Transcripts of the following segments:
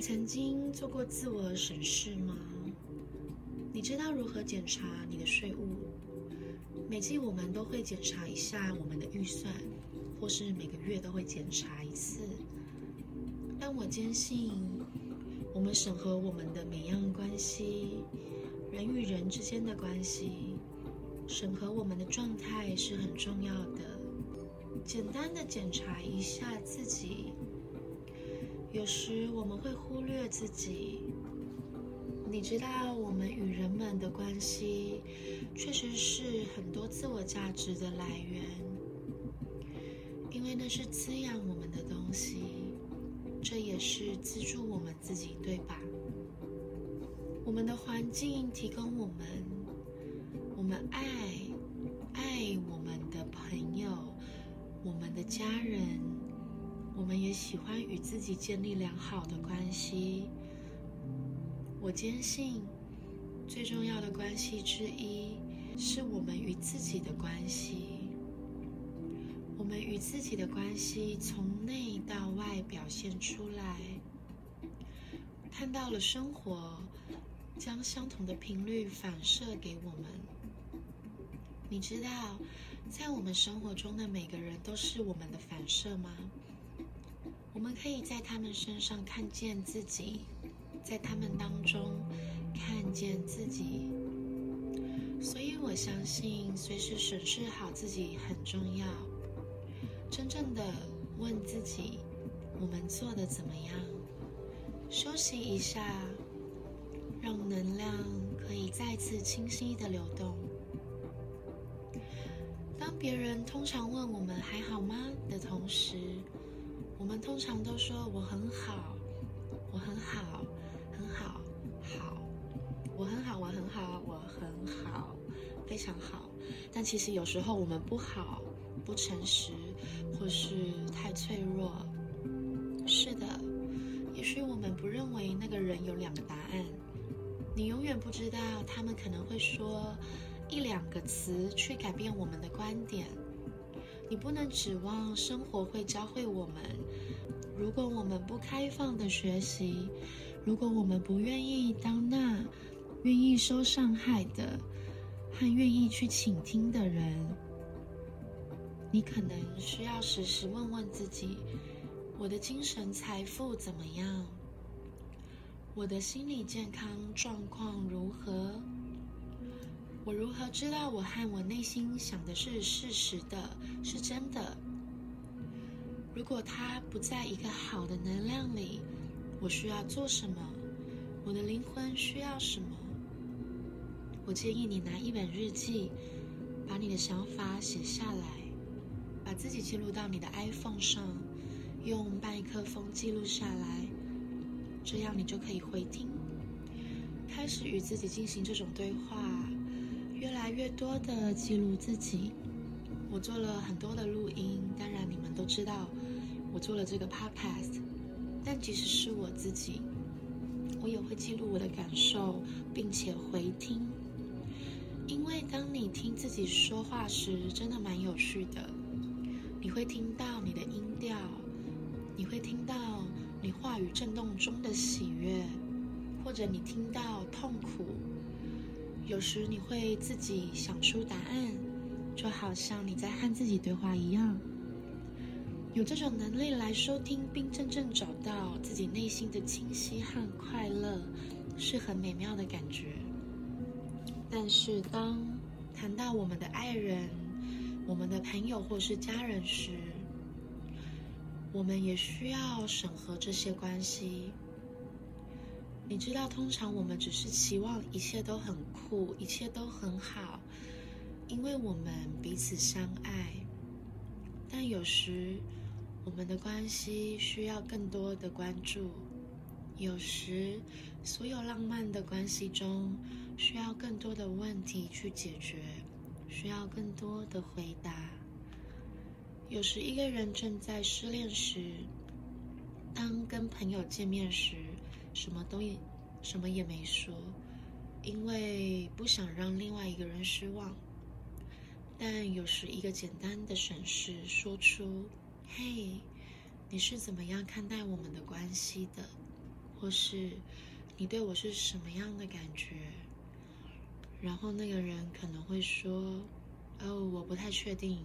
曾经做过自我审视吗？你知道如何检查你的税务？每季我们都会检查一下我们的预算，或是每个月都会检查一次。但我坚信，我们审核我们的每样关系，人与人之间的关系，审核我们的状态是很重要的。简单的检查一下自己，有时我们会忽略自己。你知道，我们与人们的关系，确实是很多自我价值的来源，因为那是滋养我们的东西，这也是资助我们自己，对吧？我们的环境提供我们，我们爱爱我们的朋友，我们的家人，我们也喜欢与自己建立良好的关系。我坚信，最重要的关系之一是我们与自己的关系。我们与自己的关系从内到外表现出来，看到了生活将相同的频率反射给我们。你知道，在我们生活中的每个人都是我们的反射吗？我们可以在他们身上看见自己。在他们当中看见自己，所以我相信随时审视好自己很重要。真正的问自己：我们做的怎么样？休息一下，让能量可以再次清晰的流动。当别人通常问我们还好吗的同时，我们通常都说我很好，我很好。很好，好我很好，我很好，我很好，非常好。但其实有时候我们不好、不诚实，或是太脆弱。是的，也许我们不认为那个人有两个答案。你永远不知道他们可能会说一两个词去改变我们的观点。你不能指望生活会教会我们。如果我们不开放的学习，如果我们不愿意当那。愿意受伤害的，和愿意去倾听的人，你可能需要时时问问自己：我的精神财富怎么样？我的心理健康状况如何？我如何知道我和我内心想的是事实的，是真的？如果他不在一个好的能量里，我需要做什么？我的灵魂需要什么？我建议你拿一本日记，把你的想法写下来，把自己记录到你的 iPhone 上，用麦克风记录下来，这样你就可以回听，开始与自己进行这种对话，越来越多的记录自己。我做了很多的录音，当然你们都知道，我做了这个 Podcast，但即使是我自己，我也会记录我的感受，并且回听。因为当你听自己说话时，真的蛮有趣的。你会听到你的音调，你会听到你话语震动中的喜悦，或者你听到痛苦。有时你会自己想出答案，就好像你在和自己对话一样。有这种能力来收听并真正找到自己内心的清晰和快乐，是很美妙的感觉。但是，当谈到我们的爱人、我们的朋友或是家人时，我们也需要审核这些关系。你知道，通常我们只是期望一切都很酷，一切都很好，因为我们彼此相爱。但有时，我们的关系需要更多的关注。有时，所有浪漫的关系中，需要更多的问题去解决，需要更多的回答。有时，一个人正在失恋时，当跟朋友见面时，什么都也什么也没说，因为不想让另外一个人失望。但有时，一个简单的审视，说出：“嘿，你是怎么样看待我们的关系的？”或是你对我是什么样的感觉？然后那个人可能会说：“哦，我不太确定。”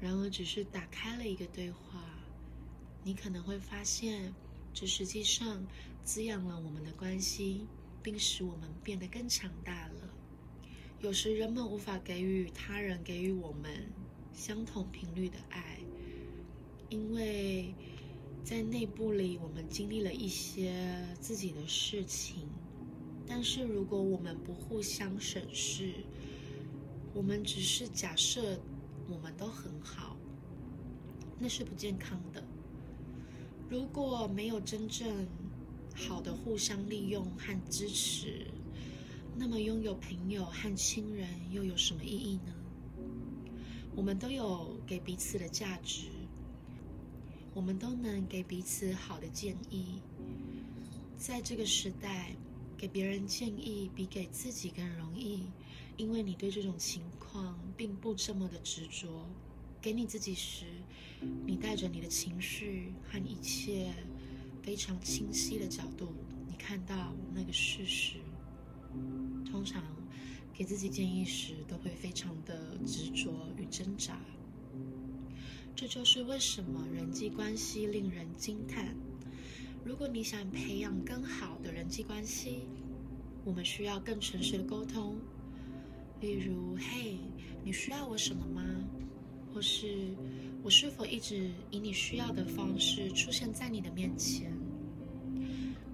然而只是打开了一个对话，你可能会发现，这实际上滋养了我们的关系，并使我们变得更强大了。有时人们无法给予他人给予我们相同频率的爱，因为在内部里我们经历了一些自己的事情。但是如果我们不互相审视，我们只是假设我们都很好，那是不健康的。如果没有真正好的互相利用和支持，那么拥有朋友和亲人又有什么意义呢？我们都有给彼此的价值，我们都能给彼此好的建议。在这个时代。给别人建议比给自己更容易，因为你对这种情况并不这么的执着。给你自己时，你带着你的情绪和一切非常清晰的角度，你看到那个事实。通常给自己建议时，都会非常的执着与挣扎。这就是为什么人际关系令人惊叹。如果你想培养更好的人际关系，我们需要更诚实的沟通。例如，嘿，你需要我什么吗？或是我是否一直以你需要的方式出现在你的面前？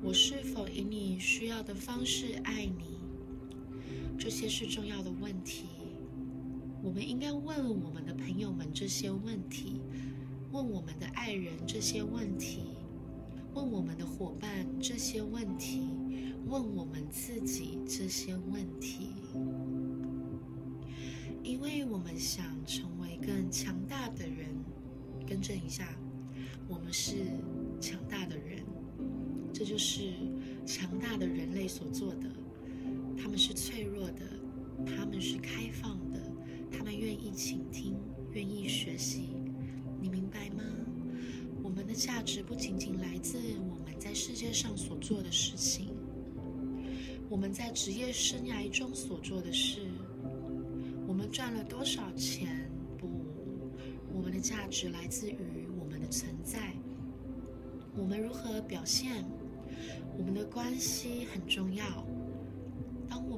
我是否以你需要的方式爱你？这些是重要的问题。我们应该问我们的朋友们这些问题，问我们的爱人这些问题。问我们的伙伴这些问题，问我们自己这些问题，因为我们想成为更强大的人。更正一下，我们是强大的人，这就是强大的人类所做的。他们是脆弱的，他们是开放的，他们愿意倾听，愿意学习。你明白吗？我们的价值不仅仅来自我们在世界上所做的事情，我们在职业生涯中所做的事，我们赚了多少钱？不，我们的价值来自于我们的存在。我们如何表现？我们的关系很重要。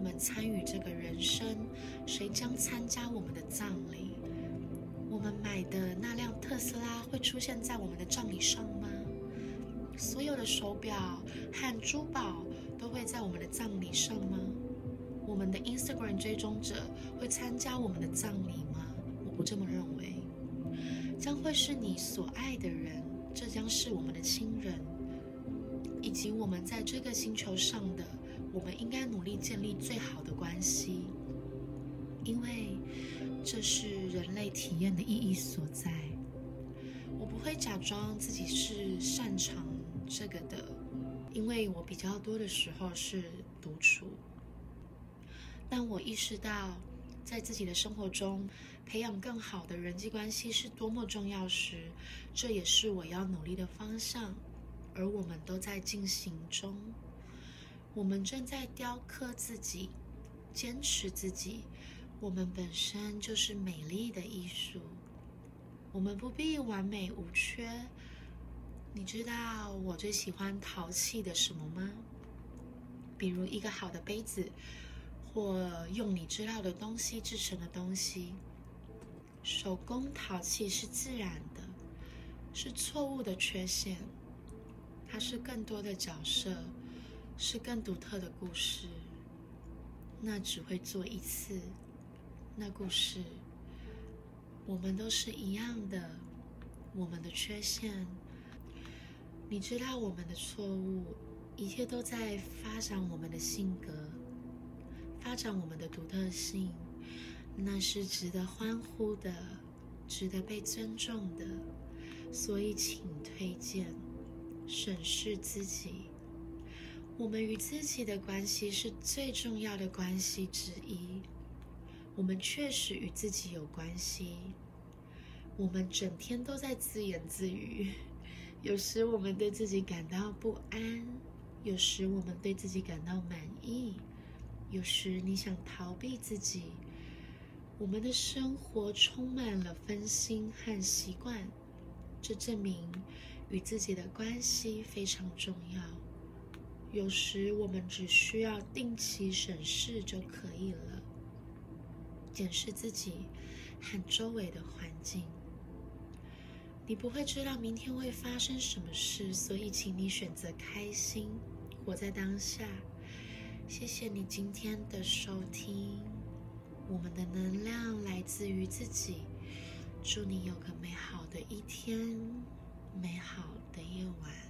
我们参与这个人生，谁将参加我们的葬礼？我们买的那辆特斯拉会出现在我们的葬礼上吗？所有的手表和珠宝都会在我们的葬礼上吗？我们的 Instagram 追踪者会参加我们的葬礼吗？我不这么认为。将会是你所爱的人，这将是我们的亲人，以及我们在这个星球上的，我们应该努力建立最好的关系，因为。这是人类体验的意义所在。我不会假装自己是擅长这个的，因为我比较多的时候是独处。但我意识到，在自己的生活中培养更好的人际关系是多么重要时，这也是我要努力的方向。而我们都在进行中，我们正在雕刻自己，坚持自己。我们本身就是美丽的艺术，我们不必完美无缺。你知道我最喜欢陶器的什么吗？比如一个好的杯子，或用你知道的东西制成的东西。手工陶器是自然的，是错误的缺陷。它是更多的角色，是更独特的故事。那只会做一次。那故事，我们都是一样的。我们的缺陷，你知道我们的错误，一切都在发展我们的性格，发展我们的独特性。那是值得欢呼的，值得被尊重的。所以，请推荐审视自己。我们与自己的关系是最重要的关系之一。我们确实与自己有关系。我们整天都在自言自语，有时我们对自己感到不安，有时我们对自己感到满意，有时你想逃避自己。我们的生活充满了分心和习惯，这证明与自己的关系非常重要。有时我们只需要定期审视就可以了，检视自己和周围的环境。你不会知道明天会发生什么事，所以请你选择开心。活在当下，谢谢你今天的收听。我们的能量来自于自己。祝你有个美好的一天，美好的夜晚。